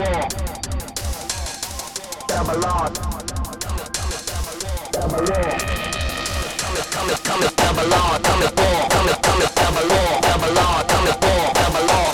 war. Babylon. Babylon. Come, come, come, Babylon. Come, war. Come, come, Babylon. Babylon. Come, war. Babylon.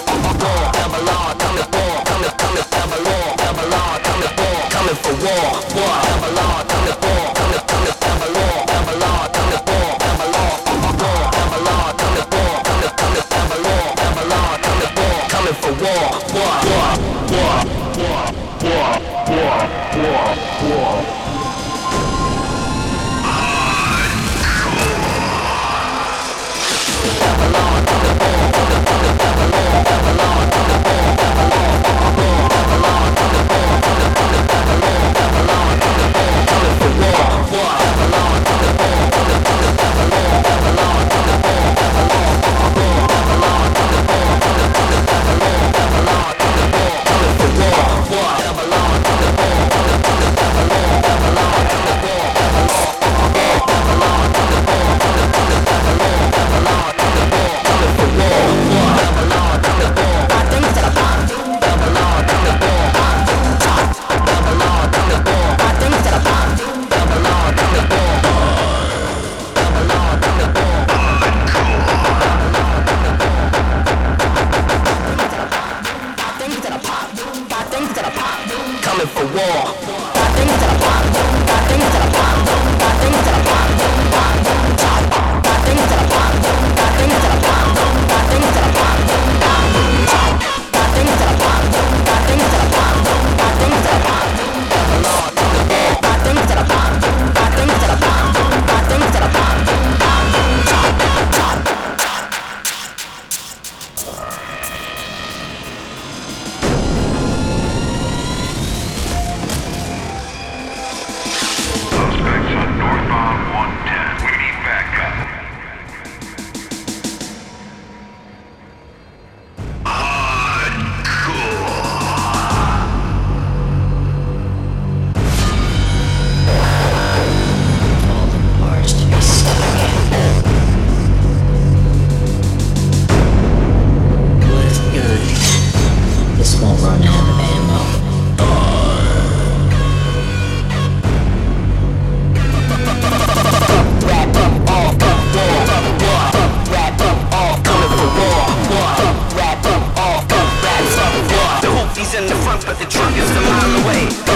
wall. but the truck is a mile away.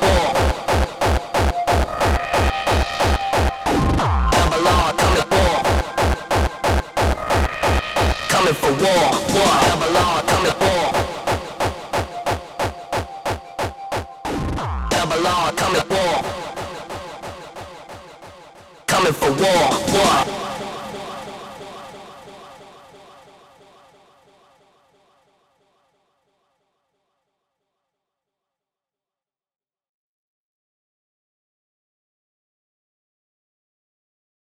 For war, war.